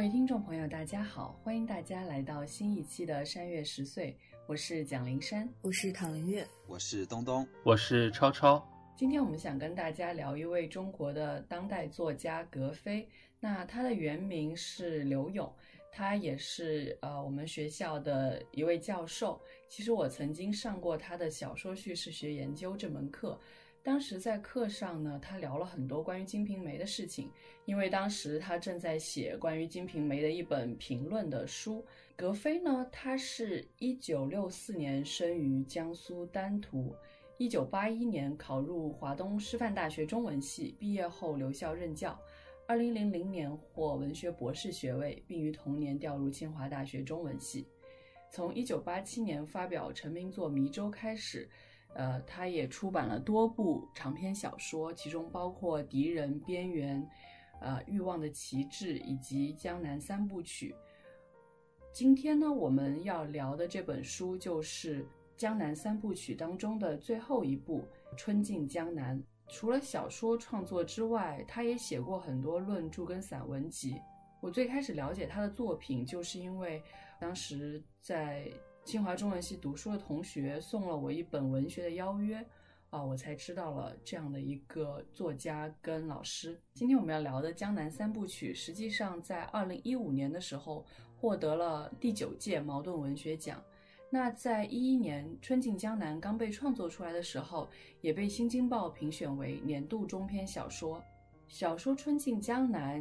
位听众朋友，大家好，欢迎大家来到新一期的山月十岁，我是蒋灵山。我是唐灵月，我是东东，我是超超，今天我们想跟大家聊一位中国的当代作家格非。那他的原名是刘勇，他也是呃我们学校的一位教授。其实我曾经上过他的小说叙事学研究这门课。当时在课上呢，他聊了很多关于《金瓶梅》的事情，因为当时他正在写关于《金瓶梅》的一本评论的书。格非呢，他是一九六四年生于江苏丹徒，一九八一年考入华东师范大学中文系，毕业后留校任教。二零零零年获文学博士学位，并于同年调入清华大学中文系。从一九八七年发表成名作《迷舟》开始，呃，他也出版了多部长篇小说，其中包括《敌人》《边缘》、呃《欲望的旗帜》以及《江南三部曲》。今天呢，我们要聊的这本书就是《江南三部曲》当中的最后一部《春尽江南》。除了小说创作之外，他也写过很多论著跟散文集。我最开始了解他的作品，就是因为当时在清华中文系读书的同学送了我一本文学的邀约，啊，我才知道了这样的一个作家跟老师。今天我们要聊的《江南三部曲》，实际上在二零一五年的时候获得了第九届茅盾文学奖。那在一一年《春尽江南》刚被创作出来的时候，也被《新京报》评选为年度中篇小说。小说《春尽江南》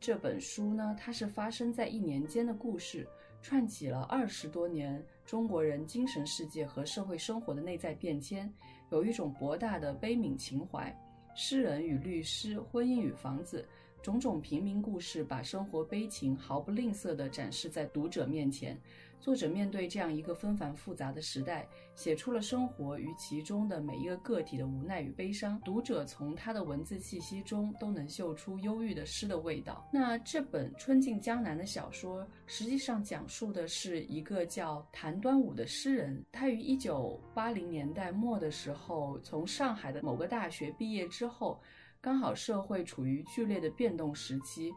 这本书呢，它是发生在一年间的故事，串起了二十多年中国人精神世界和社会生活的内在变迁，有一种博大的悲悯情怀。诗人与律师，婚姻与房子，种种平民故事，把生活悲情毫不吝啬地展示在读者面前。作者面对这样一个纷繁复杂的时代，写出了生活与其中的每一个个体的无奈与悲伤。读者从他的文字气息中都能嗅出忧郁的诗的味道。那这本《春尽江南》的小说，实际上讲述的是一个叫谭端午的诗人，他于一九八零年代末的时候，从上海的某个大学毕业之后，刚好社会处于剧烈的变动时期，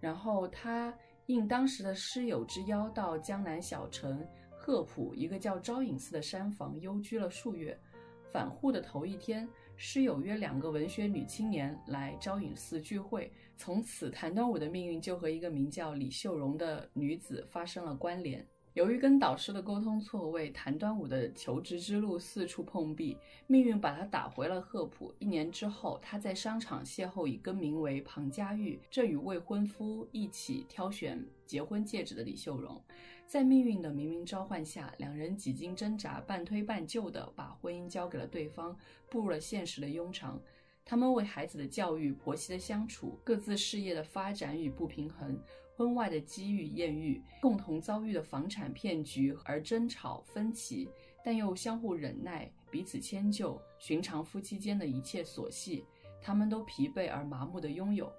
然后他。应当时的师友之邀，到江南小城鹤浦一个叫招隐寺的山房幽居了数月。返沪的头一天，师友约两个文学女青年来招隐寺聚会，从此谭端午的命运就和一个名叫李秀荣的女子发生了关联。由于跟导师的沟通错位，谭端午的求职之路四处碰壁，命运把他打回了鹤浦。一年之后，他在商场邂逅已更名为庞佳玉，这与未婚夫一起挑选结婚戒指的李秀荣。在命运的冥冥召唤下，两人几经挣扎，半推半就地把婚姻交给了对方，步入了现实的庸常。他们为孩子的教育、婆媳的相处、各自事业的发展与不平衡。婚外的机遇、艳遇，共同遭遇的房产骗局而争吵分歧，但又相互忍耐，彼此迁就，寻常夫妻间的一切琐细，他们都疲惫而麻木的拥有。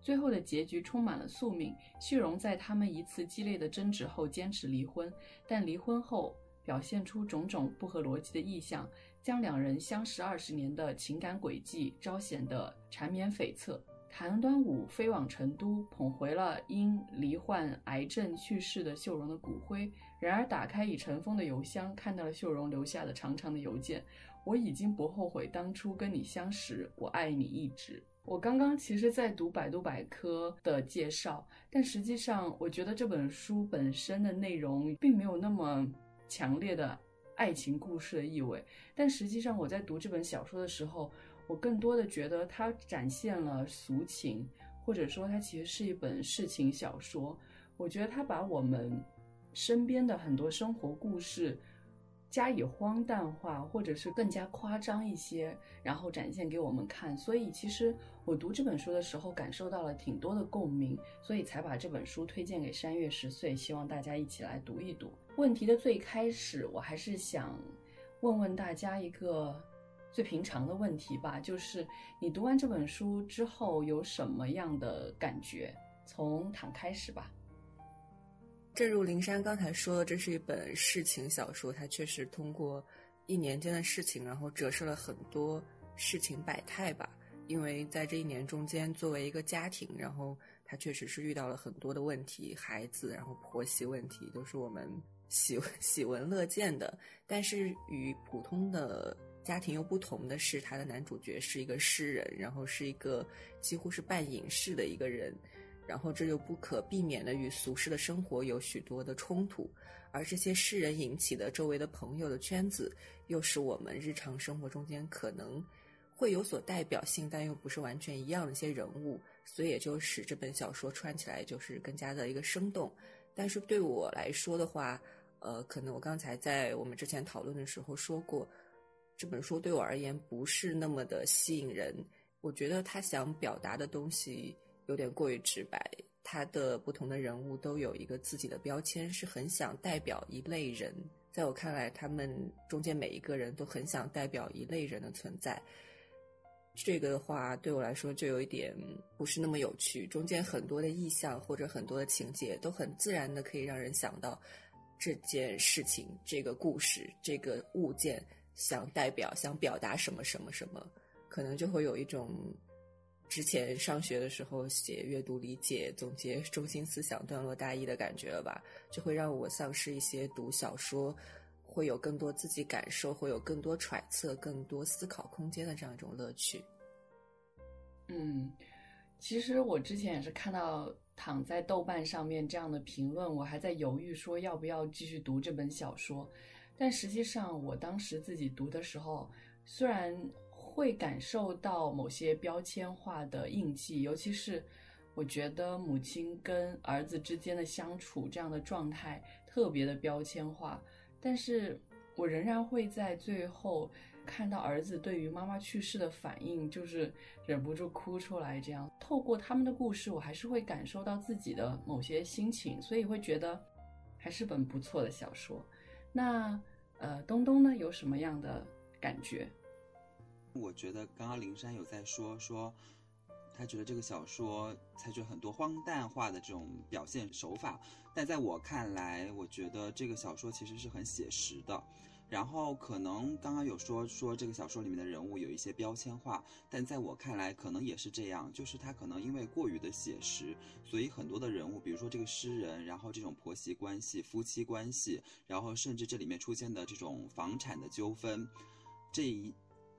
最后的结局充满了宿命。旭荣在他们一次激烈的争执后坚持离婚，但离婚后表现出种种不合逻辑的意向，将两人相识二十年的情感轨迹昭显得缠绵悱恻。谭端午飞往成都，捧回了因罹患癌症去世的秀荣的骨灰。然而，打开已尘封的邮箱，看到了秀荣留下的长长的邮件。我已经不后悔当初跟你相识，我爱你一直。我刚刚其实在读百度百科的介绍，但实际上我觉得这本书本身的内容并没有那么强烈的爱情故事的意味。但实际上我在读这本小说的时候，我更多的觉得它展现了俗情，或者说它其实是一本世情小说。我觉得它把我们身边的很多生活故事，加以荒诞化，或者是更加夸张一些，然后展现给我们看。所以其实我读这本书的时候，感受到了挺多的共鸣，所以才把这本书推荐给山月十岁，希望大家一起来读一读。问题的最开始，我还是想问问大家一个最平常的问题吧，就是你读完这本书之后有什么样的感觉？从躺开始吧。正如灵山刚才说的，这是一本事情小说，它确实通过一年间的事情，然后折射了很多事情百态吧。因为在这一年中间，作为一个家庭，然后他确实是遇到了很多的问题，孩子，然后婆媳问题，都是我们喜 喜闻乐见的。但是与普通的家庭又不同的是，他的男主角是一个诗人，然后是一个几乎是半隐士的一个人。然后这就不可避免的与俗世的生活有许多的冲突，而这些诗人引起的周围的朋友的圈子，又是我们日常生活中间可能会有所代表性，但又不是完全一样的一些人物，所以也就使这本小说穿起来就是更加的一个生动。但是对我来说的话，呃，可能我刚才在我们之前讨论的时候说过，这本书对我而言不是那么的吸引人。我觉得他想表达的东西。有点过于直白，他的不同的人物都有一个自己的标签，是很想代表一类人。在我看来，他们中间每一个人都很想代表一类人的存在。这个的话，对我来说就有一点不是那么有趣。中间很多的意象或者很多的情节，都很自然的可以让人想到这件事情、这个故事、这个物件想代表、想表达什么什么什么，可能就会有一种。之前上学的时候写阅读理解总结中心思想段落大意的感觉了吧，就会让我丧失一些读小说会有更多自己感受，会有更多揣测、更多思考空间的这样一种乐趣。嗯，其实我之前也是看到躺在豆瓣上面这样的评论，我还在犹豫说要不要继续读这本小说，但实际上我当时自己读的时候，虽然。会感受到某些标签化的印记，尤其是我觉得母亲跟儿子之间的相处这样的状态特别的标签化。但是我仍然会在最后看到儿子对于妈妈去世的反应，就是忍不住哭出来。这样透过他们的故事，我还是会感受到自己的某些心情，所以会觉得还是本不错的小说。那呃，东东呢，有什么样的感觉？我觉得刚刚灵山有在说说，他觉得这个小说采取很多荒诞化的这种表现手法，但在我看来，我觉得这个小说其实是很写实的。然后可能刚刚有说说这个小说里面的人物有一些标签化，但在我看来，可能也是这样，就是他可能因为过于的写实，所以很多的人物，比如说这个诗人，然后这种婆媳关系、夫妻关系，然后甚至这里面出现的这种房产的纠纷，这一。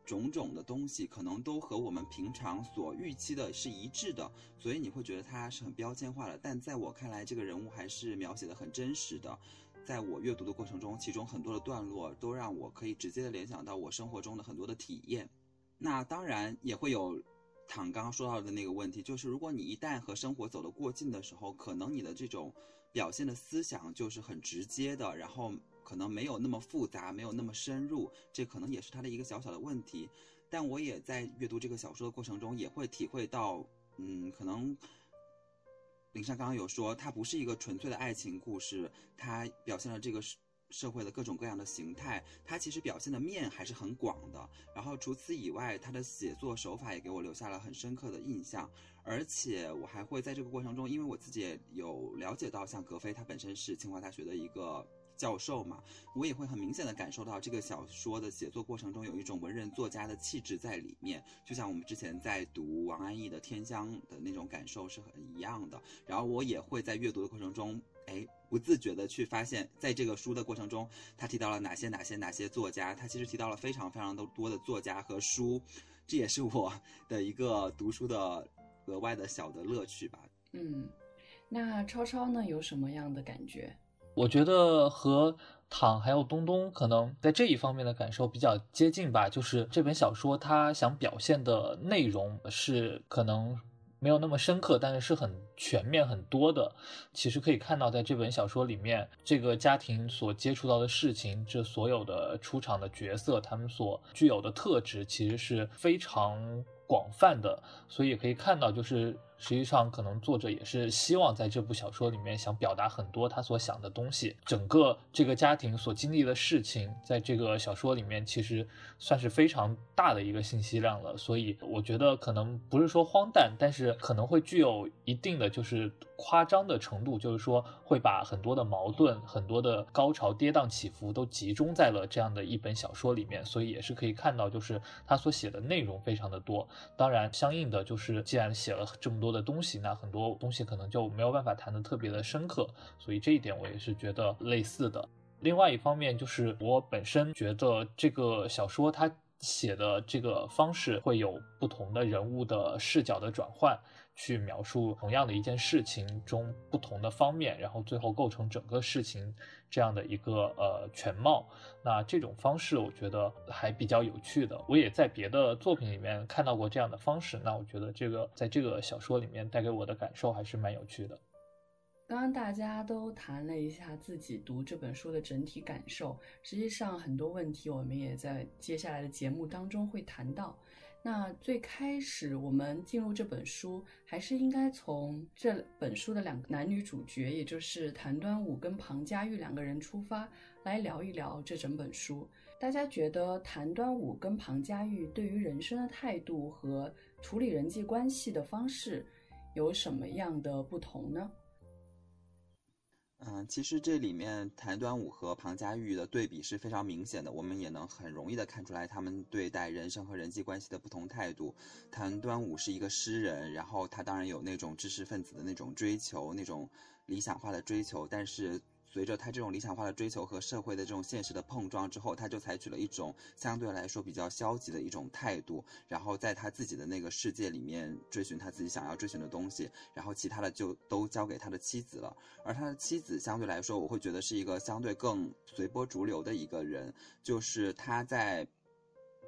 种种的东西可能都和我们平常所预期的是一致的，所以你会觉得它是很标签化的。但在我看来，这个人物还是描写的很真实的。在我阅读的过程中，其中很多的段落都让我可以直接的联想到我生活中的很多的体验。那当然也会有躺刚刚说到的那个问题，就是如果你一旦和生活走得过近的时候，可能你的这种表现的思想就是很直接的，然后。可能没有那么复杂，没有那么深入，这可能也是他的一个小小的问题。但我也在阅读这个小说的过程中，也会体会到，嗯，可能林珊刚刚有说，它不是一个纯粹的爱情故事，它表现了这个社社会的各种各样的形态，它其实表现的面还是很广的。然后除此以外，它的写作手法也给我留下了很深刻的印象。而且我还会在这个过程中，因为我自己也有了解到，像格非他本身是清华大学的一个。教授嘛，我也会很明显的感受到这个小说的写作过程中有一种文人作家的气质在里面，就像我们之前在读王安忆的《天香》的那种感受是很一样的。然后我也会在阅读的过程中，哎，不自觉的去发现，在这个书的过程中，他提到了哪些哪些哪些作家，他其实提到了非常非常的多的作家和书，这也是我的一个读书的额外的小的乐趣吧。嗯，那超超呢，有什么样的感觉？我觉得和躺还有东东可能在这一方面的感受比较接近吧，就是这本小说它想表现的内容是可能没有那么深刻，但是是很全面、很多的。其实可以看到，在这本小说里面，这个家庭所接触到的事情，这所有的出场的角色，他们所具有的特质，其实是非常广泛的。所以也可以看到，就是实际上可能作者也是希望在这部小说里面想表达很多他所想的东西。整个这个家庭所经历的事情，在这个小说里面其实算是非常大的一个信息量了。所以我觉得可能不是说荒诞，但是可能会具有一定的就是夸张的程度，就是说会把很多的矛盾、很多的高潮跌宕起伏都集中在了这样的一本小说里面。所以也是可以看到，就是他所写的内容非常的多。当然，相应的就是既然写了这么多的东西，那很多东西可能就没有办法谈得特别的深刻。所以这一点我也是觉得类似的。另外一方面，就是我本身觉得这个小说它写的这个方式会有不同的人物的视角的转换，去描述同样的一件事情中不同的方面，然后最后构成整个事情这样的一个呃全貌。那这种方式我觉得还比较有趣的。我也在别的作品里面看到过这样的方式。那我觉得这个在这个小说里面带给我的感受还是蛮有趣的。刚刚大家都谈了一下自己读这本书的整体感受，实际上很多问题我们也在接下来的节目当中会谈到。那最开始我们进入这本书，还是应该从这本书的两个男女主角，也就是谭端午跟庞家玉两个人出发，来聊一聊这整本书。大家觉得谭端午跟庞家玉对于人生的态度和处理人际关系的方式有什么样的不同呢？嗯，其实这里面谭端午和庞家玉的对比是非常明显的，我们也能很容易的看出来他们对待人生和人际关系的不同态度。谭端午是一个诗人，然后他当然有那种知识分子的那种追求，那种理想化的追求，但是。随着他这种理想化的追求和社会的这种现实的碰撞之后，他就采取了一种相对来说比较消极的一种态度，然后在他自己的那个世界里面追寻他自己想要追寻的东西，然后其他的就都交给他的妻子了。而他的妻子相对来说，我会觉得是一个相对更随波逐流的一个人，就是他在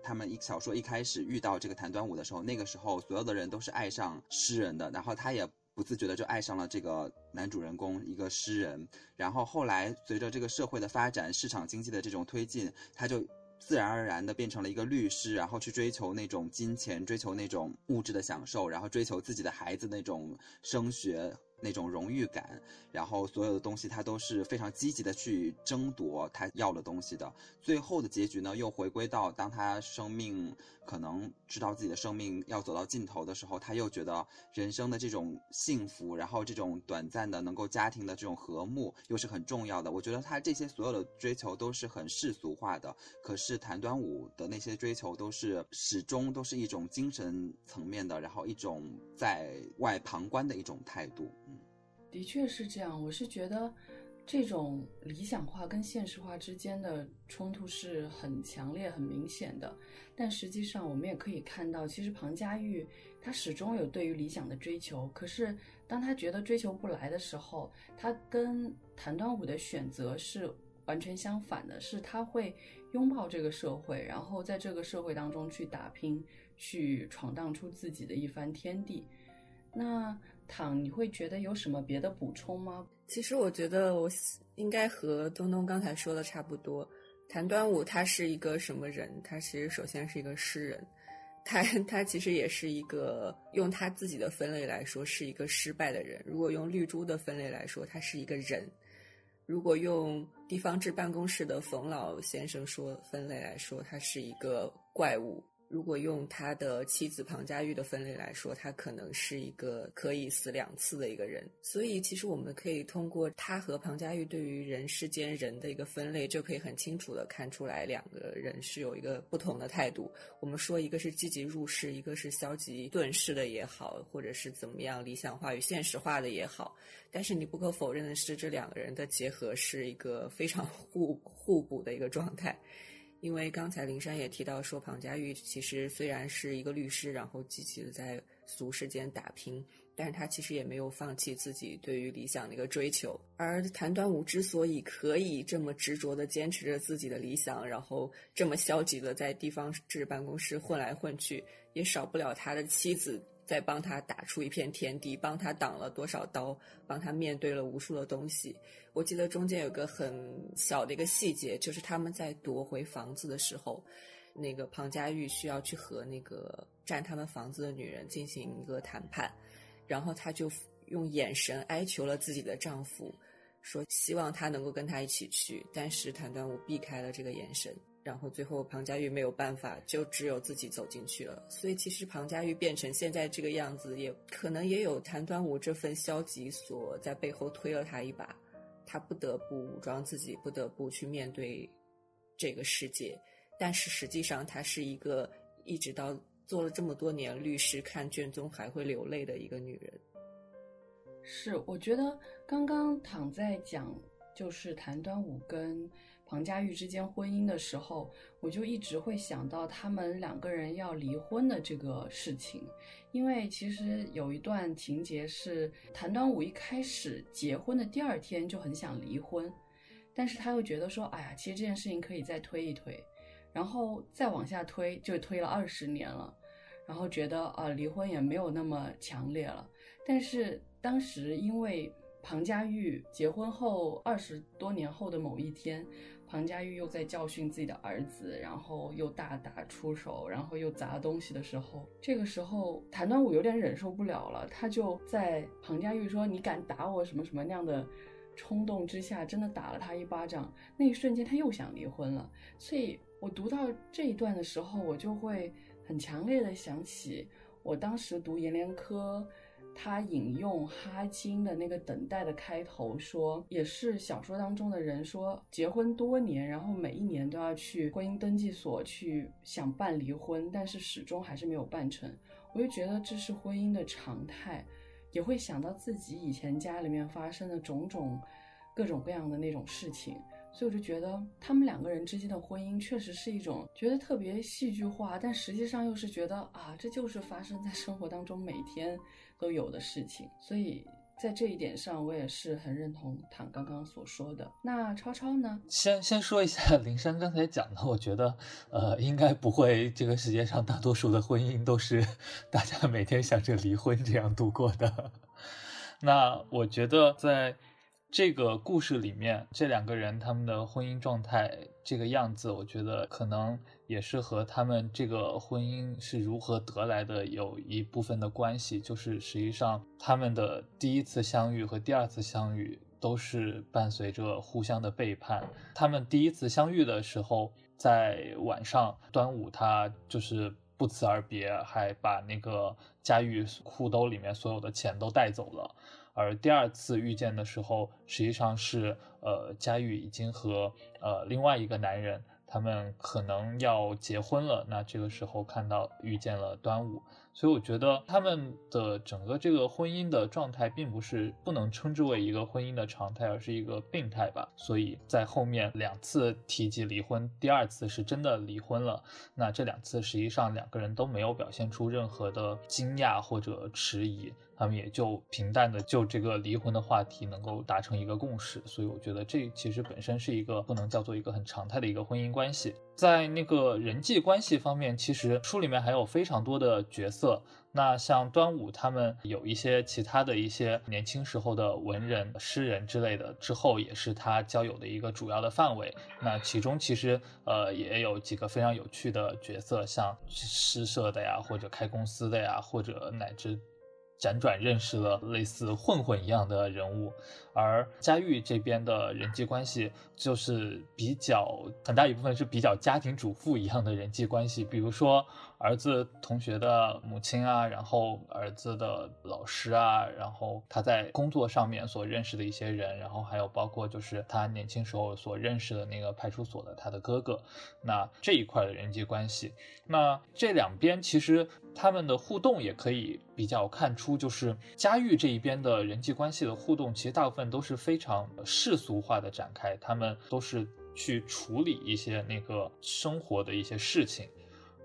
他们一小说一开始遇到这个谭端午的时候，那个时候所有的人都是爱上诗人的，然后他也。不自觉的就爱上了这个男主人公，一个诗人。然后后来随着这个社会的发展，市场经济的这种推进，他就自然而然的变成了一个律师，然后去追求那种金钱，追求那种物质的享受，然后追求自己的孩子那种升学。那种荣誉感，然后所有的东西他都是非常积极的去争夺他要的东西的。最后的结局呢，又回归到当他生命可能知道自己的生命要走到尽头的时候，他又觉得人生的这种幸福，然后这种短暂的能够家庭的这种和睦又是很重要的。我觉得他这些所有的追求都是很世俗化的，可是谭端午的那些追求都是始终都是一种精神层面的，然后一种在外旁观的一种态度。的确是这样，我是觉得这种理想化跟现实化之间的冲突是很强烈、很明显的。但实际上，我们也可以看到，其实庞家玉他始终有对于理想的追求。可是当他觉得追求不来的时候，他跟谭端午的选择是完全相反的，是他会拥抱这个社会，然后在这个社会当中去打拼，去闯荡出自己的一番天地。那。躺你会觉得有什么别的补充吗？其实我觉得我应该和东东刚才说的差不多。谭端午他是一个什么人？他其实首先是一个诗人，他他其实也是一个用他自己的分类来说是一个失败的人。如果用绿珠的分类来说，他是一个人；如果用地方志办公室的冯老先生说分类来说，他是一个怪物。如果用他的妻子庞家玉的分类来说，他可能是一个可以死两次的一个人。所以，其实我们可以通过他和庞家玉对于人世间人的一个分类，就可以很清楚的看出来两个人是有一个不同的态度。我们说一个是积极入世，一个是消极遁世的也好，或者是怎么样理想化与现实化的也好。但是你不可否认的是，这两个人的结合是一个非常互互补的一个状态。因为刚才林珊也提到说，庞佳玉其实虽然是一个律师，然后积极的在俗世间打拼，但是他其实也没有放弃自己对于理想的一个追求。而谭端午之所以可以这么执着的坚持着自己的理想，然后这么消极的在地方志办公室混来混去，也少不了他的妻子。在帮他打出一片天地，帮他挡了多少刀，帮他面对了无数的东西。我记得中间有个很小的一个细节，就是他们在夺回房子的时候，那个庞佳玉需要去和那个占他们房子的女人进行一个谈判，然后他就用眼神哀求了自己的丈夫，说希望他能够跟他一起去，但是谭端午避开了这个眼神。然后最后庞佳玉没有办法，就只有自己走进去了。所以其实庞佳玉变成现在这个样子，也可能也有谭端午这份消极所在背后推了他一把，他不得不武装自己，不得不去面对这个世界。但是实际上，她是一个一直到做了这么多年律师，看卷宗还会流泪的一个女人。是，我觉得刚刚躺在讲就是谭端午跟。庞家玉之间婚姻的时候，我就一直会想到他们两个人要离婚的这个事情，因为其实有一段情节是谭端午一开始结婚的第二天就很想离婚，但是他又觉得说，哎呀，其实这件事情可以再推一推，然后再往下推就推了二十年了，然后觉得啊离婚也没有那么强烈了，但是当时因为庞家玉结婚后二十多年后的某一天。庞家玉又在教训自己的儿子，然后又大打出手，然后又砸东西的时候，这个时候谭端午有点忍受不了了，他就在庞家玉说“你敢打我什么什么”那样的冲动之下，真的打了他一巴掌。那一瞬间他又想离婚了。所以我读到这一段的时候，我就会很强烈的想起我当时读研联科。他引用哈金的那个等待的开头说，也是小说当中的人说，结婚多年，然后每一年都要去婚姻登记所去想办离婚，但是始终还是没有办成。我就觉得这是婚姻的常态，也会想到自己以前家里面发生的种种各种各样的那种事情。所以我就觉得他们两个人之间的婚姻确实是一种觉得特别戏剧化，但实际上又是觉得啊，这就是发生在生活当中每天都有的事情。所以在这一点上，我也是很认同唐刚刚所说的。那超超呢？先先说一下 林珊刚才讲的，我觉得呃，应该不会，这个世界上大多数的婚姻都是 大家每天想着离婚这样度过的。那我觉得在。这个故事里面，这两个人他们的婚姻状态这个样子，我觉得可能也是和他们这个婚姻是如何得来的有一部分的关系。就是实际上，他们的第一次相遇和第二次相遇都是伴随着互相的背叛。他们第一次相遇的时候，在晚上，端午他就是不辞而别，还把那个佳玉裤兜里面所有的钱都带走了。而第二次遇见的时候，实际上是呃，佳玉已经和呃另外一个男人，他们可能要结婚了。那这个时候看到遇见了端午，所以我觉得他们的整个这个婚姻的状态，并不是不能称之为一个婚姻的常态，而是一个病态吧。所以在后面两次提及离婚，第二次是真的离婚了。那这两次实际上两个人都没有表现出任何的惊讶或者迟疑。他们也就平淡的就这个离婚的话题能够达成一个共识，所以我觉得这其实本身是一个不能叫做一个很常态的一个婚姻关系。在那个人际关系方面，其实书里面还有非常多的角色。那像端午他们有一些其他的一些年轻时候的文人、诗人之类的，之后也是他交友的一个主要的范围。那其中其实呃也有几个非常有趣的角色，像诗社的呀，或者开公司的呀，或者乃至。辗转认识了类似混混一样的人物，而佳玉这边的人际关系就是比较很大一部分是比较家庭主妇一样的人际关系，比如说。儿子同学的母亲啊，然后儿子的老师啊，然后他在工作上面所认识的一些人，然后还有包括就是他年轻时候所认识的那个派出所的他的哥哥，那这一块的人际关系，那这两边其实他们的互动也可以比较看出，就是佳玉这一边的人际关系的互动，其实大部分都是非常世俗化的展开，他们都是去处理一些那个生活的一些事情。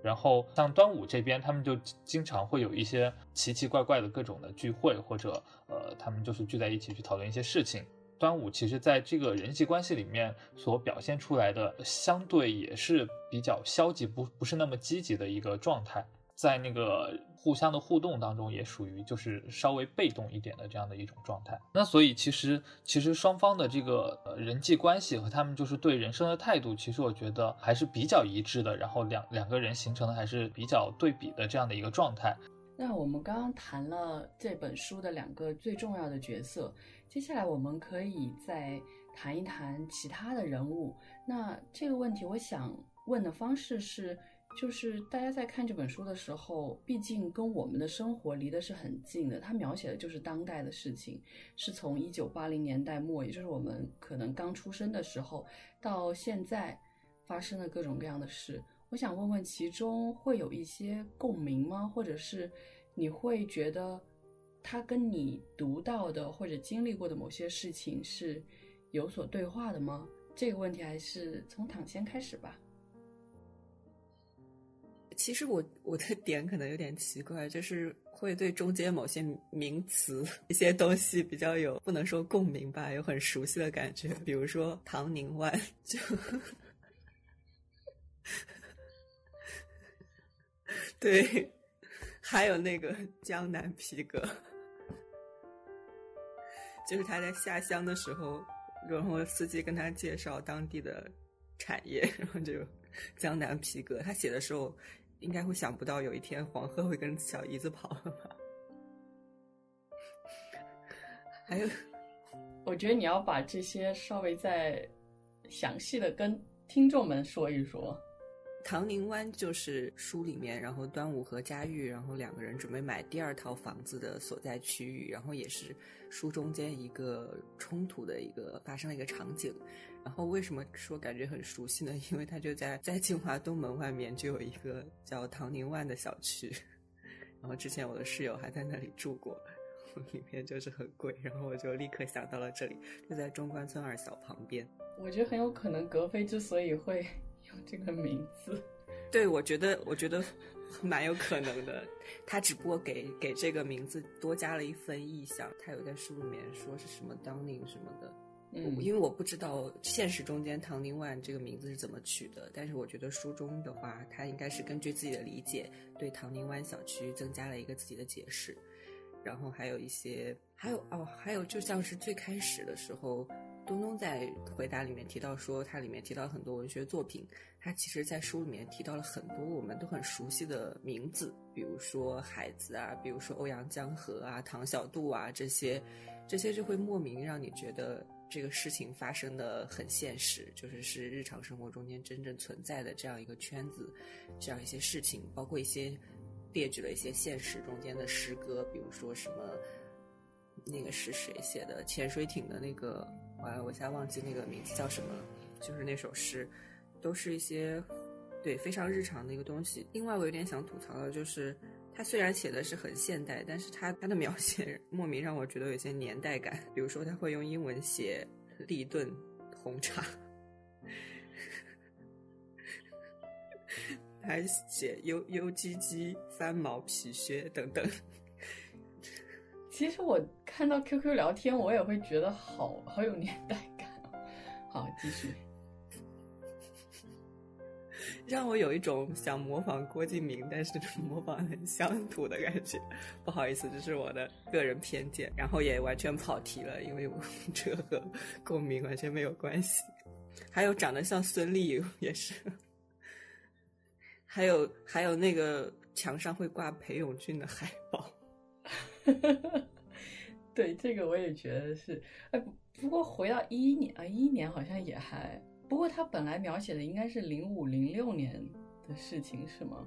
然后像端午这边，他们就经常会有一些奇奇怪怪的各种的聚会，或者呃，他们就是聚在一起去讨论一些事情。端午其实在这个人际关系里面所表现出来的，相对也是比较消极，不不是那么积极的一个状态。在那个互相的互动当中，也属于就是稍微被动一点的这样的一种状态。那所以其实其实双方的这个人际关系和他们就是对人生的态度，其实我觉得还是比较一致的。然后两两个人形成的还是比较对比的这样的一个状态。那我们刚刚谈了这本书的两个最重要的角色，接下来我们可以再谈一谈其他的人物。那这个问题，我想问的方式是。就是大家在看这本书的时候，毕竟跟我们的生活离的是很近的。它描写的就是当代的事情，是从一九八零年代末，也就是我们可能刚出生的时候，到现在发生的各种各样的事。我想问问，其中会有一些共鸣吗？或者是你会觉得它跟你读到的或者经历过的某些事情是有所对话的吗？这个问题还是从躺先开始吧。其实我我的点可能有点奇怪，就是会对中间某些名词、一些东西比较有不能说共鸣吧，有很熟悉的感觉。比如说唐宁湾，就对，还有那个江南皮革，就是他在下乡的时候，然后司机跟他介绍当地的产业，然后就江南皮革，他写的时候。应该会想不到有一天黄鹤会跟小姨子跑了吧？还有，我觉得你要把这些稍微再详细的跟听众们说一说。唐宁湾就是书里面，然后端午和佳玉，然后两个人准备买第二套房子的所在区域，然后也是书中间一个冲突的一个发生的一个场景。然后为什么说感觉很熟悉呢？因为它就在在清华东门外面就有一个叫唐宁湾的小区，然后之前我的室友还在那里住过，里面就是很贵，然后我就立刻想到了这里，就在中关村二小旁边。我觉得很有可能格飞之所以会用这个名字，对我觉得我觉得蛮有可能的，他只不过给给这个名字多加了一分意象，他有在书里面说是什么当宁什么的。嗯，因为我不知道现实中间唐宁万这个名字是怎么取的，但是我觉得书中的话，他应该是根据自己的理解，对唐宁湾小区增加了一个自己的解释，然后还有一些，还有哦，还有就像是最开始的时候，东东在回答里面提到说，它里面提到很多文学作品，他其实在书里面提到了很多我们都很熟悉的名字，比如说海子啊，比如说欧阳江河啊、唐小杜啊这些，这些就会莫名让你觉得。这个事情发生的很现实，就是是日常生活中间真正存在的这样一个圈子，这样一些事情，包括一些列举了一些现实中间的诗歌，比如说什么那个是谁写的潜水艇的那个，完了我现在忘记那个名字叫什么了，就是那首诗，都是一些对非常日常的一个东西。另外，我有点想吐槽的就是。他虽然写的是很现代，但是他他的描写莫名让我觉得有些年代感。比如说，他会用英文写立顿红茶，还写优优鸡鸡翻毛皮靴等等。其实我看到 QQ 聊天，我也会觉得好好有年代感。好，继续。让我有一种想模仿郭敬明，但是模仿很乡土的感觉。不好意思，这是我的个人偏见，然后也完全跑题了，因为 这和共鸣完全没有关系。还有长得像孙俪也是，还有还有那个墙上会挂裴勇俊的海报。对，这个我也觉得是。哎，不过回到一一年啊，一一年好像也还。不过他本来描写的应该是零五零六年的事情，是吗？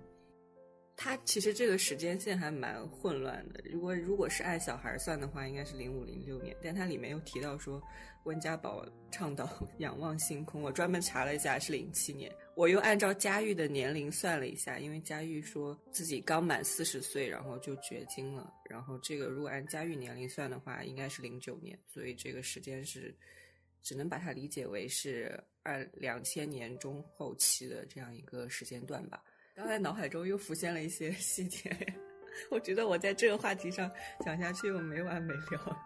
他其实这个时间线还蛮混乱的。如果如果是按小孩算的话，应该是零五零六年。但他里面又提到说，温家宝倡导 仰望星空。我专门查了一下，是零七年。我又按照佳玉的年龄算了一下，因为佳玉说自己刚满四十岁，然后就绝经了。然后这个如果按佳玉年龄算的话，应该是零九年。所以这个时间是。只能把它理解为是二两千年中后期的这样一个时间段吧。刚才脑海中又浮现了一些 细节，我觉得我在这个话题上讲下去又没完没了。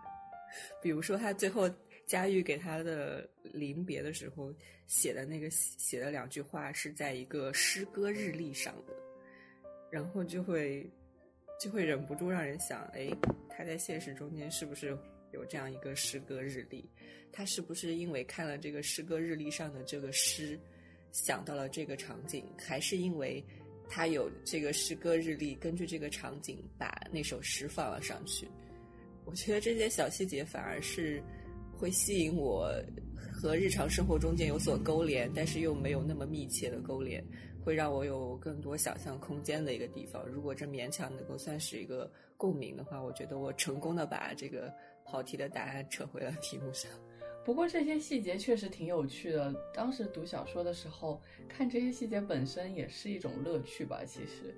比如说他最后佳玉给他的临别的时候写的那个写的两句话是在一个诗歌日历上的，然后就会就会忍不住让人想，哎，他在现实中间是不是有这样一个诗歌日历？他是不是因为看了这个诗歌日历上的这个诗，想到了这个场景，还是因为他有这个诗歌日历，根据这个场景把那首诗放了上去？我觉得这些小细节反而是会吸引我和日常生活中间有所勾连，但是又没有那么密切的勾连，会让我有更多想象空间的一个地方。如果这勉强能够算是一个共鸣的话，我觉得我成功的把这个跑题的答案扯回了题目上。不过这些细节确实挺有趣的。当时读小说的时候，看这些细节本身也是一种乐趣吧。其实，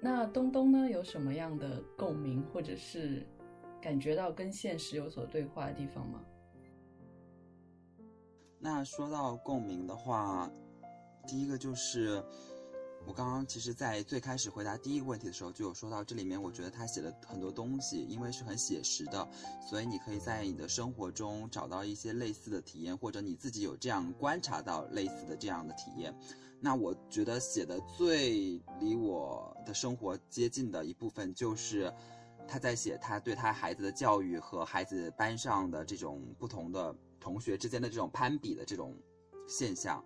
那东东呢，有什么样的共鸣，或者是感觉到跟现实有所对话的地方吗？那说到共鸣的话，第一个就是。我刚刚其实，在最开始回答第一个问题的时候，就有说到这里面，我觉得他写的很多东西，因为是很写实的，所以你可以在你的生活中找到一些类似的体验，或者你自己有这样观察到类似的这样的体验。那我觉得写的最离我的生活接近的一部分，就是他在写他对他孩子的教育和孩子班上的这种不同的同学之间的这种攀比的这种现象。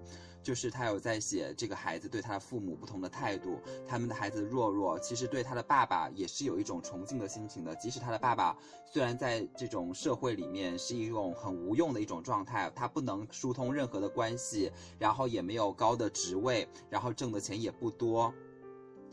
就是他有在写这个孩子对他的父母不同的态度，他们的孩子弱弱其实对他的爸爸也是有一种崇敬的心情的，即使他的爸爸虽然在这种社会里面是一种很无用的一种状态，他不能疏通任何的关系，然后也没有高的职位，然后挣的钱也不多。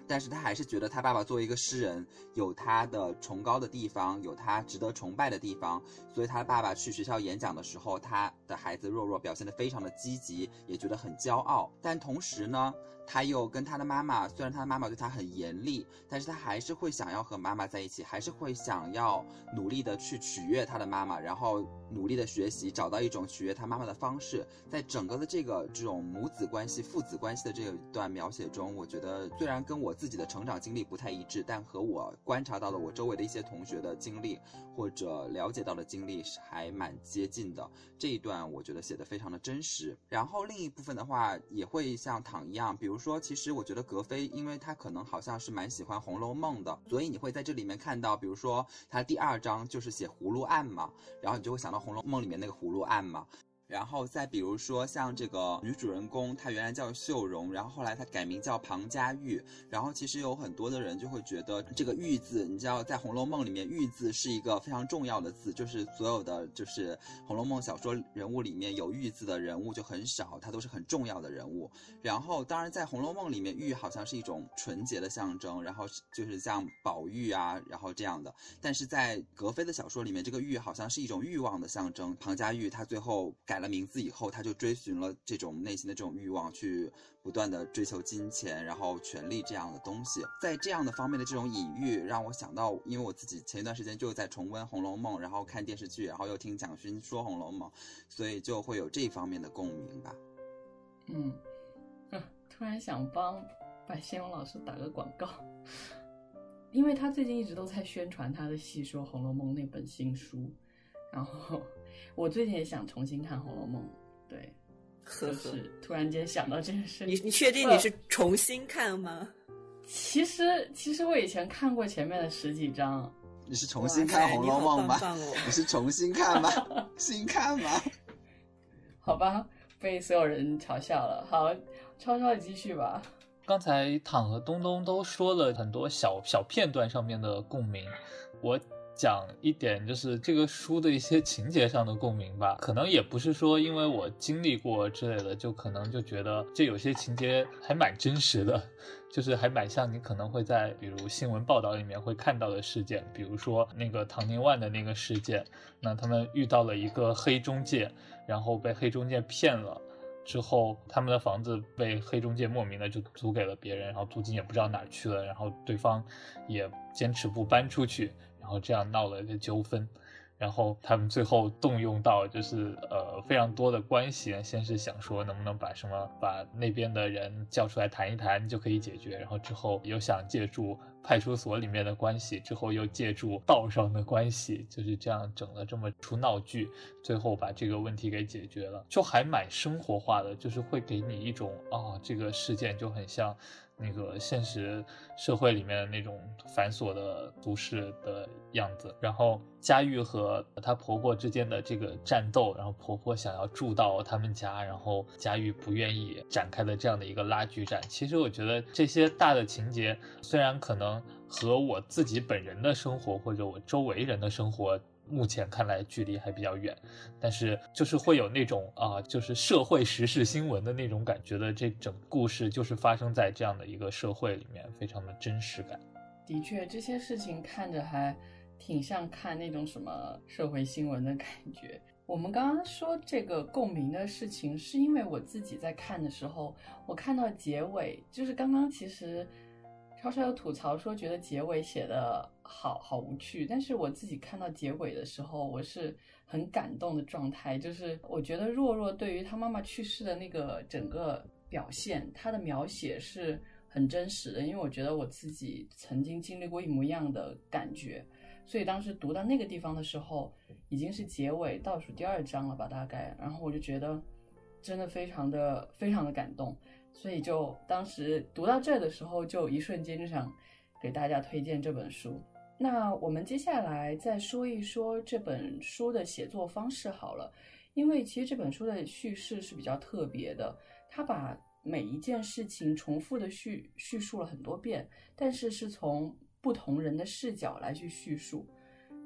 但是他还是觉得他爸爸作为一个诗人，有他的崇高的地方，有他值得崇拜的地方。所以他爸爸去学校演讲的时候，他的孩子若若表现得非常的积极，也觉得很骄傲。但同时呢，他又跟他的妈妈，虽然他的妈妈对他很严厉，但是他还是会想要和妈妈在一起，还是会想要努力的去取悦他的妈妈，然后努力的学习，找到一种取悦他妈妈的方式。在整个的这个这种母子关系、父子关系的这一段描写中，我觉得虽然跟我。自己的成长经历不太一致，但和我观察到的我周围的一些同学的经历或者了解到的经历是还蛮接近的。这一段我觉得写的非常的真实。然后另一部分的话也会像躺一样，比如比如说，其实我觉得格非，因为他可能好像是蛮喜欢《红楼梦》的，所以你会在这里面看到，比如说他第二章就是写葫芦案嘛，然后你就会想到《红楼梦》里面那个葫芦案嘛。然后再比如说像这个女主人公，她原来叫秀容，然后后来她改名叫庞家玉。然后其实有很多的人就会觉得这个玉字，你知道在《红楼梦》里面，玉字是一个非常重要的字，就是所有的就是《红楼梦》小说人物里面有玉字的人物就很少，它都是很重要的人物。然后当然在《红楼梦》里面，玉好像是一种纯洁的象征，然后就是像宝玉啊，然后这样的。但是在格非的小说里面，这个玉好像是一种欲望的象征。庞家玉他最后改。改了名字以后，他就追寻了这种内心的这种欲望，去不断的追求金钱，然后权力这样的东西。在这样的方面的这种隐喻，让我想到，因为我自己前一段时间就在重温《红楼梦》，然后看电视剧，然后又听蒋勋说《红楼梦》，所以就会有这方面的共鸣吧。嗯，突然想帮白先勇老师打个广告，因为他最近一直都在宣传他的戏说《红楼梦》那本新书，然后。我最近也想重新看《红楼梦》，对，就是突然间想到这件事。你你确定你是重新看吗？其实其实我以前看过前面的十几章。你是重新看《红楼梦》吗？你是重新看吗？新看吗？好吧，被所有人嘲笑了。好，超超你继续吧。刚才躺和东东都说了很多小小片段上面的共鸣，我。讲一点就是这个书的一些情节上的共鸣吧，可能也不是说因为我经历过之类的，就可能就觉得这有些情节还蛮真实的，就是还蛮像你可能会在比如新闻报道里面会看到的事件，比如说那个唐宁万的那个事件，那他们遇到了一个黑中介，然后被黑中介骗了，之后他们的房子被黑中介莫名的就租给了别人，然后租金也不知道哪去了，然后对方也坚持不搬出去。然后这样闹了一个纠纷，然后他们最后动用到就是呃非常多的关系，先是想说能不能把什么把那边的人叫出来谈一谈就可以解决，然后之后又想借助派出所里面的关系，之后又借助道上的关系，就是这样整了这么出闹剧，最后把这个问题给解决了，就还蛮生活化的，就是会给你一种啊这个事件就很像。那个现实社会里面那种繁琐的都市的样子。然后佳玉和她婆婆之间的这个战斗，然后婆婆想要住到他们家，然后佳玉不愿意展开的这样的一个拉锯战。其实我觉得这些大的情节，虽然可能和我自己本人的生活或者我周围人的生活。目前看来距离还比较远，但是就是会有那种啊，就是社会时事新闻的那种感觉的，这整故事就是发生在这样的一个社会里面，非常的真实感。的确，这些事情看着还挺像看那种什么社会新闻的感觉。我们刚刚说这个共鸣的事情，是因为我自己在看的时候，我看到结尾，就是刚刚其实。超超有吐槽说，觉得结尾写的好好无趣。但是我自己看到结尾的时候，我是很感动的状态。就是我觉得若若对于她妈妈去世的那个整个表现，她的描写是很真实的。因为我觉得我自己曾经经历过一模一样的感觉，所以当时读到那个地方的时候，已经是结尾倒数第二章了吧，大概。然后我就觉得真的非常的非常的感动。所以就当时读到这的时候，就一瞬间就想给大家推荐这本书。那我们接下来再说一说这本书的写作方式好了，因为其实这本书的叙事是比较特别的，它把每一件事情重复的叙叙述了很多遍，但是是从不同人的视角来去叙述，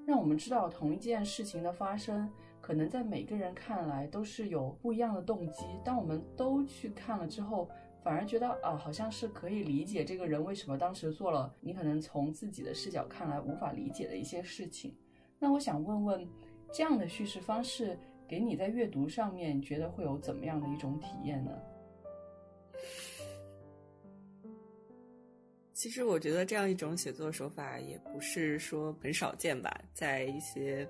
让我们知道同一件事情的发生。可能在每个人看来都是有不一样的动机。当我们都去看了之后，反而觉得啊，好像是可以理解这个人为什么当时做了你可能从自己的视角看来无法理解的一些事情。那我想问问，这样的叙事方式给你在阅读上面觉得会有怎么样的一种体验呢？其实我觉得这样一种写作手法也不是说很少见吧，在一些。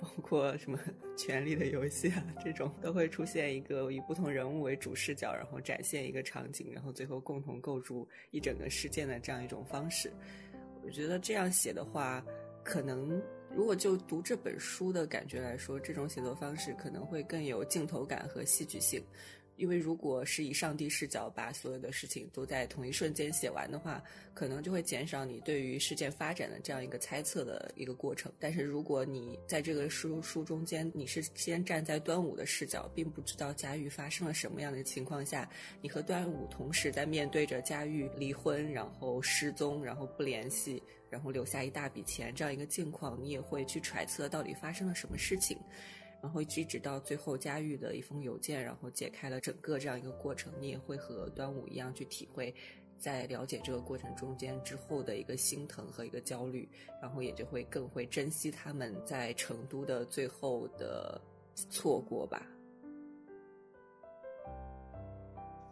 包括什么 《权力的游戏》啊，这种都会出现一个以不同人物为主视角，然后展现一个场景，然后最后共同构筑一整个事件的这样一种方式。我觉得这样写的话，可能如果就读这本书的感觉来说，这种写作方式可能会更有镜头感和戏剧性。因为如果是以上帝视角把所有的事情都在同一瞬间写完的话，可能就会减少你对于事件发展的这样一个猜测的一个过程。但是如果你在这个书书中间，你是先站在端午的视角，并不知道佳玉发生了什么样的情况下，你和端午同时在面对着佳玉离婚，然后失踪，然后不联系，然后留下一大笔钱这样一个境况，你也会去揣测到底发生了什么事情。然后一直到最后，佳玉的一封邮件，然后解开了整个这样一个过程。你也会和端午一样去体会，在了解这个过程中间之后的一个心疼和一个焦虑，然后也就会更会珍惜他们在成都的最后的错过吧。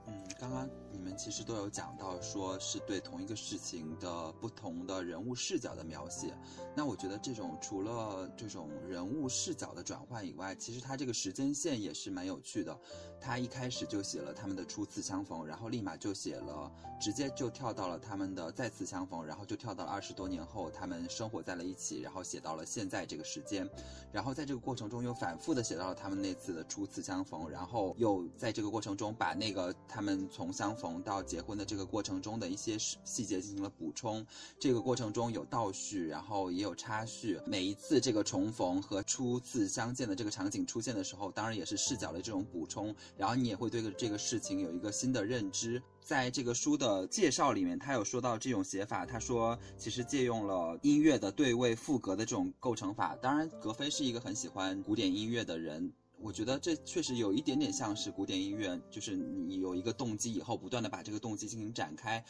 嗯，刚刚。你们其实都有讲到，说是对同一个事情的不同的人物视角的描写。那我觉得这种除了这种人物视角的转换以外，其实它这个时间线也是蛮有趣的。他一开始就写了他们的初次相逢，然后立马就写了，直接就跳到了他们的再次相逢，然后就跳到了二十多年后他们生活在了一起，然后写到了现在这个时间。然后在这个过程中又反复的写到了他们那次的初次相逢，然后又在这个过程中把那个他们从相逢。到结婚的这个过程中的一些细节进行了补充，这个过程中有倒叙，然后也有插叙。每一次这个重逢和初次相见的这个场景出现的时候，当然也是视角的这种补充，然后你也会对这个事情有一个新的认知。在这个书的介绍里面，他有说到这种写法，他说其实借用了音乐的对位副格的这种构成法。当然，格非是一个很喜欢古典音乐的人。我觉得这确实有一点点像是古典音乐，就是你有一个动机以后，不断的把这个动机进行展开，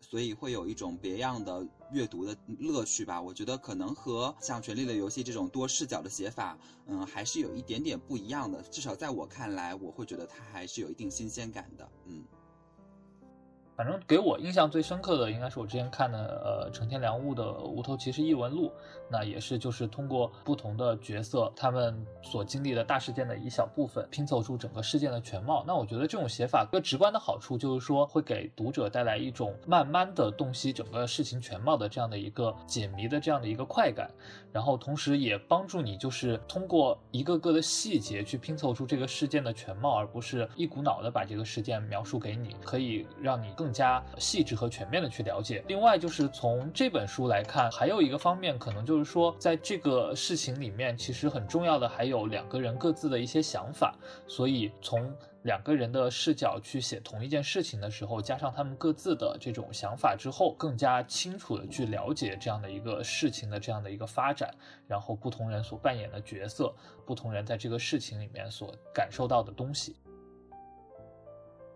所以会有一种别样的阅读的乐趣吧。我觉得可能和像《权力的游戏》这种多视角的写法，嗯，还是有一点点不一样的。至少在我看来，我会觉得它还是有一定新鲜感的，嗯。反正给我印象最深刻的，应该是我之前看的，呃，成天良物的《无头骑士异闻录》，那也是就是通过不同的角色，他们所经历的大事件的一小部分，拼凑出整个事件的全貌。那我觉得这种写法，一个直观的好处就是说，会给读者带来一种慢慢的洞悉整个事情全貌的这样的一个解谜的这样的一个快感，然后同时也帮助你就是通过一个个的细节去拼凑出这个事件的全貌，而不是一股脑的把这个事件描述给你，可以让你更。加细致和全面的去了解。另外，就是从这本书来看，还有一个方面，可能就就是说，在这个事情里面，其实很重要的还有两个人各自的一些想法。所以，从两个人的视角去写同一件事情的时候，加上他们各自的这种想法之后，更加清楚的去了解这样的一个事情的这样的一个发展，然后不同人所扮演的角色，不同人在这个事情里面所感受到的东西。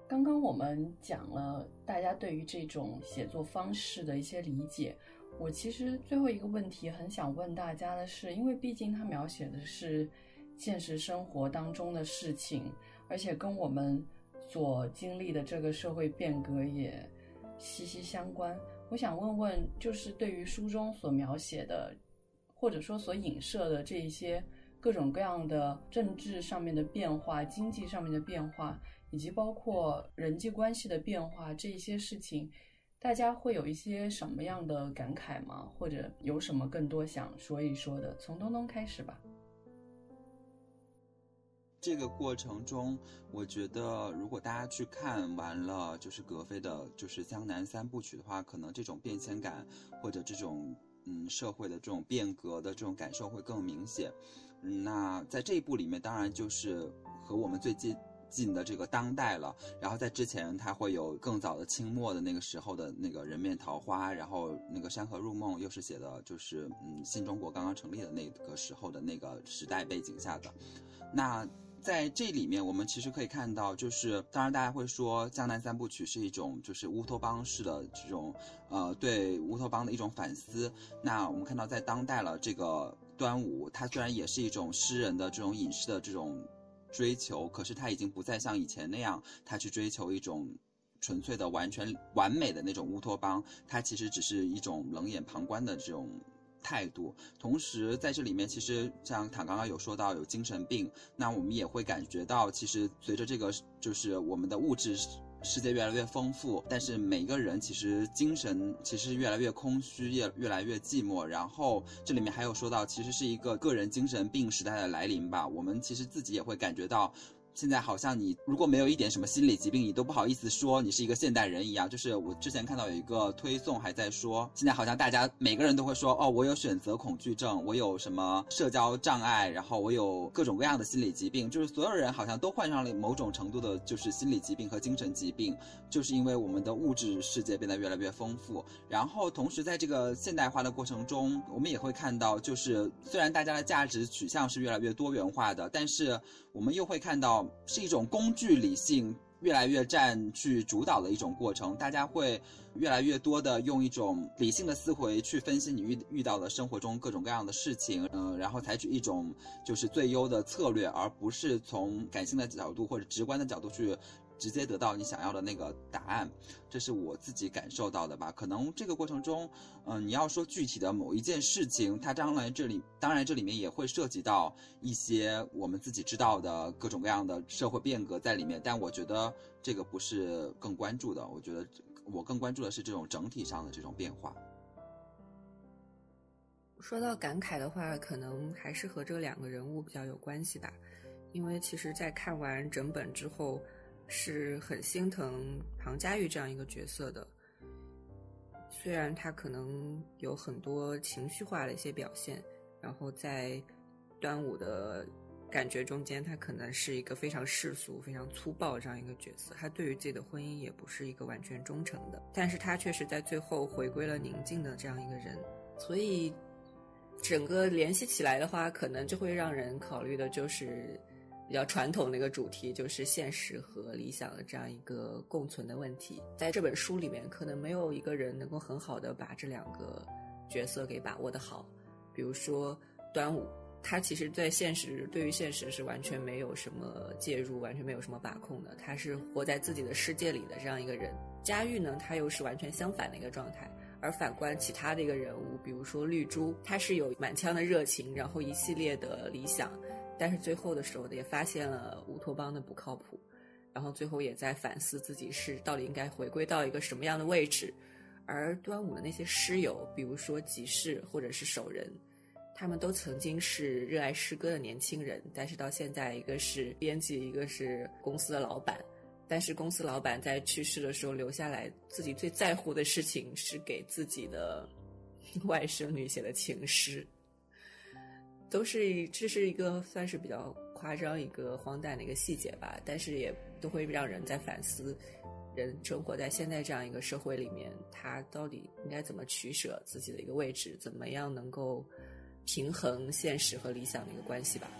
刚刚我们讲了大家对于这种写作方式的一些理解，我其实最后一个问题很想问大家的是，因为毕竟它描写的是现实生活当中的事情，而且跟我们所经历的这个社会变革也息息相关。我想问问，就是对于书中所描写的，或者说所影射的这一些各种各样的政治上面的变化、经济上面的变化。以及包括人际关系的变化这一些事情，大家会有一些什么样的感慨吗？或者有什么更多想说一说的？从东东开始吧。这个过程中，我觉得如果大家去看完了就是格非的，就是江南三部曲的话，可能这种变迁感或者这种嗯社会的这种变革的这种感受会更明显。那在这一部里面，当然就是和我们最近。近的这个当代了，然后在之前它会有更早的清末的那个时候的那个人面桃花，然后那个山河入梦又是写的就是嗯新中国刚刚成立的那个时候的那个时代背景下的。那在这里面我们其实可以看到，就是当然大家会说江南三部曲是一种就是乌托邦式的这种呃对乌托邦的一种反思。那我们看到在当代了这个端午，它虽然也是一种诗人的这种隐士的这种。追求，可是他已经不再像以前那样，他去追求一种纯粹的、完全完美的那种乌托邦。他其实只是一种冷眼旁观的这种态度。同时，在这里面，其实像坦刚刚有说到有精神病，那我们也会感觉到，其实随着这个就是我们的物质。世界越来越丰富，但是每个人其实精神其实越来越空虚，越越来越寂寞。然后这里面还有说到，其实是一个个人精神病时代的来临吧。我们其实自己也会感觉到。现在好像你如果没有一点什么心理疾病，你都不好意思说你是一个现代人一样。就是我之前看到有一个推送还在说，现在好像大家每个人都会说，哦，我有选择恐惧症，我有什么社交障碍，然后我有各种各样的心理疾病。就是所有人好像都患上了某种程度的，就是心理疾病和精神疾病，就是因为我们的物质世界变得越来越丰富。然后同时在这个现代化的过程中，我们也会看到，就是虽然大家的价值取向是越来越多元化的，但是。我们又会看到是一种工具理性越来越占据主导的一种过程，大家会越来越多的用一种理性的思维去分析你遇遇到的生活中各种各样的事情，嗯，然后采取一种就是最优的策略，而不是从感性的角度或者直观的角度去。直接得到你想要的那个答案，这是我自己感受到的吧。可能这个过程中，嗯，你要说具体的某一件事情，它当然这里当然这里面也会涉及到一些我们自己知道的各种各样的社会变革在里面。但我觉得这个不是更关注的，我觉得我更关注的是这种整体上的这种变化。说到感慨的话，可能还是和这两个人物比较有关系吧，因为其实，在看完整本之后。是很心疼庞佳玉这样一个角色的，虽然他可能有很多情绪化的一些表现，然后在端午的感觉中间，他可能是一个非常世俗、非常粗暴这样一个角色，他对于自己的婚姻也不是一个完全忠诚的，但是他却是在最后回归了宁静的这样一个人，所以整个联系起来的话，可能就会让人考虑的就是。比较传统的一个主题就是现实和理想的这样一个共存的问题，在这本书里面，可能没有一个人能够很好的把这两个角色给把握的好。比如说端午，他其实在现实对于现实是完全没有什么介入，完全没有什么把控的，他是活在自己的世界里的这样一个人。嘉玉呢，他又是完全相反的一个状态。而反观其他的一个人物，比如说绿珠，他是有满腔的热情，然后一系列的理想。但是最后的时候也发现了乌托邦的不靠谱，然后最后也在反思自己是到底应该回归到一个什么样的位置。而端午的那些诗友，比如说集市或者是守人，他们都曾经是热爱诗歌的年轻人，但是到现在一个是编辑，一个是公司的老板。但是公司老板在去世的时候留下来自己最在乎的事情是给自己的 外甥女写的情诗，都是这是一个算是比较夸张、一个荒诞的一个细节吧，但是也都会让人在反思，人生活在现在这样一个社会里面，他到底应该怎么取舍自己的一个位置，怎么样能够平衡现实和理想的一个关系吧。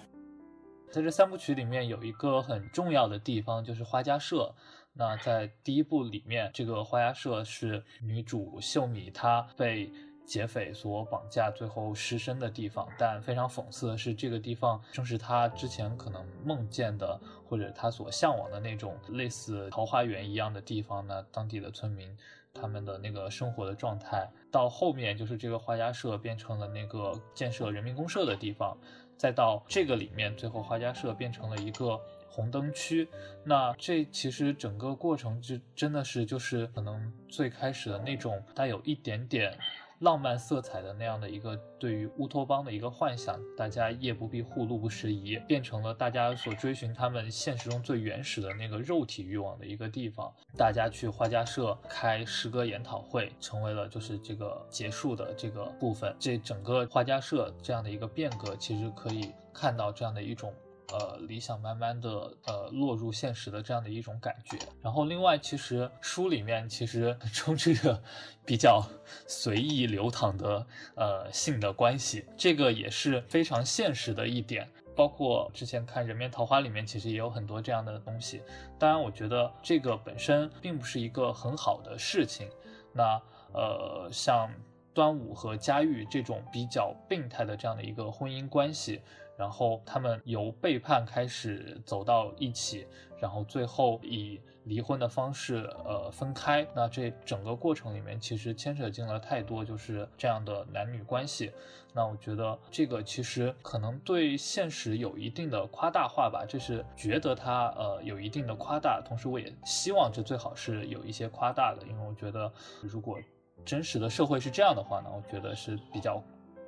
在这三部曲里面，有一个很重要的地方，就是花家社。那在第一部里面，这个花家社是女主秀米她被劫匪所绑架，最后失身的地方。但非常讽刺的是，这个地方正是他之前可能梦见的，或者他所向往的那种类似桃花源一样的地方呢。当地的村民他们的那个生活的状态，到后面就是这个画家社变成了那个建设人民公社的地方。再到这个里面，最后画家社变成了一个红灯区。那这其实整个过程就真的是就是可能最开始的那种带有一点点。浪漫色彩的那样的一个对于乌托邦的一个幻想，大家夜不闭户，路不拾遗，变成了大家所追寻他们现实中最原始的那个肉体欲望的一个地方。大家去画家社开诗歌研讨会，成为了就是这个结束的这个部分。这整个画家社这样的一个变革，其实可以看到这样的一种。呃，理想慢慢的呃落入现实的这样的一种感觉。然后另外，其实书里面其实 充斥着比较随意流淌的呃性的关系，这个也是非常现实的一点。包括之前看《人面桃花》里面，其实也有很多这样的东西。当然，我觉得这个本身并不是一个很好的事情。那呃，像端午和佳玉这种比较病态的这样的一个婚姻关系。然后他们由背叛开始走到一起，然后最后以离婚的方式呃分开。那这整个过程里面其实牵扯进了太多就是这样的男女关系。那我觉得这个其实可能对现实有一定的夸大化吧，这是觉得它呃有一定的夸大。同时我也希望这最好是有一些夸大的，因为我觉得如果真实的社会是这样的话呢，我觉得是比较。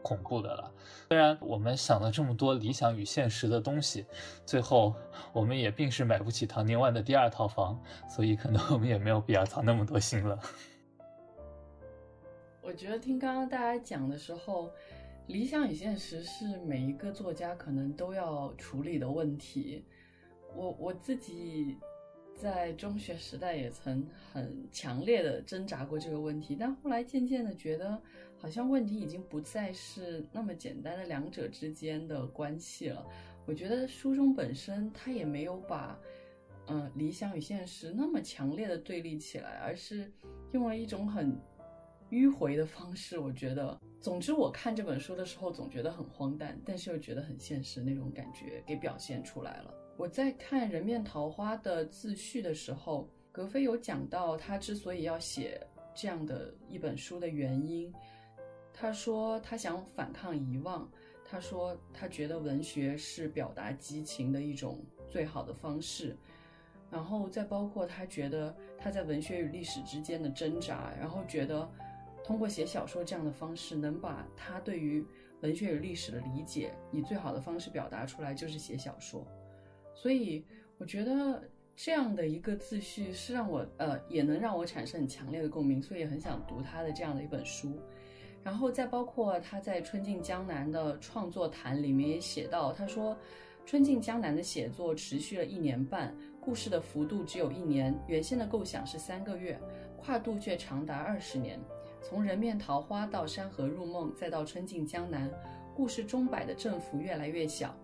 恐怖的了。虽然我们想了这么多理想与现实的东西，最后我们也并是买不起唐宁万的第二套房，所以可能我们也没有必要操那么多心了。我觉得听刚刚大家讲的时候，理想与现实是每一个作家可能都要处理的问题。我我自己在中学时代也曾很强烈的挣扎过这个问题，但后来渐渐的觉得。好像问题已经不再是那么简单的两者之间的关系了。我觉得书中本身它也没有把，嗯，理想与现实那么强烈的对立起来，而是用了一种很迂回的方式。我觉得，总之我看这本书的时候总觉得很荒诞，但是又觉得很现实那种感觉给表现出来了。我在看《人面桃花》的自序的时候，格非有讲到他之所以要写这样的一本书的原因。他说他想反抗遗忘，他说他觉得文学是表达激情的一种最好的方式，然后再包括他觉得他在文学与历史之间的挣扎，然后觉得通过写小说这样的方式能把他对于文学与历史的理解以最好的方式表达出来，就是写小说。所以我觉得这样的一个自序是让我呃也能让我产生很强烈的共鸣，所以也很想读他的这样的一本书。然后再包括他在《春尽江南》的创作谈里面也写到，他说，《春尽江南》的写作持续了一年半，故事的幅度只有一年，原先的构想是三个月，跨度却长达二十年。从人面桃花到山河入梦，再到春尽江南，故事钟摆的振幅越来越小。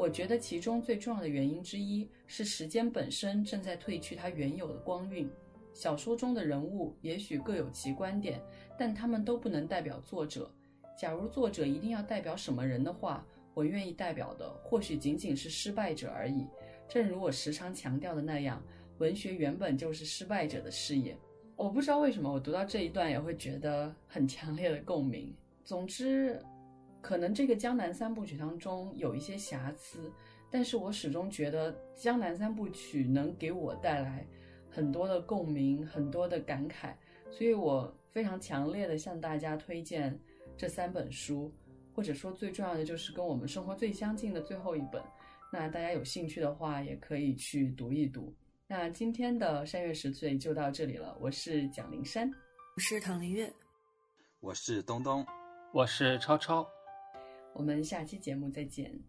我觉得其中最重要的原因之一是时间本身正在褪去它原有的光晕。小说中的人物也许各有其观点。但他们都不能代表作者。假如作者一定要代表什么人的话，我愿意代表的或许仅仅是失败者而已。正如我时常强调的那样，文学原本就是失败者的事业。我不知道为什么，我读到这一段也会觉得很强烈的共鸣。总之，可能这个江南三部曲当中有一些瑕疵，但是我始终觉得江南三部曲能给我带来很多的共鸣，很多的感慨，所以我。非常强烈的向大家推荐这三本书，或者说最重要的就是跟我们生活最相近的最后一本。那大家有兴趣的话，也可以去读一读。那今天的山月十岁就到这里了，我是蒋灵山，我是唐林月，我是东东，我是超超，我们下期节目再见。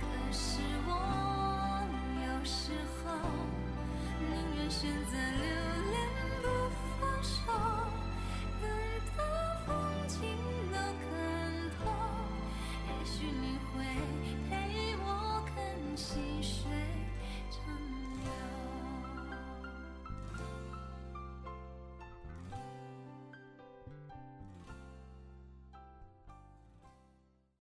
可是我有时候宁愿选择留。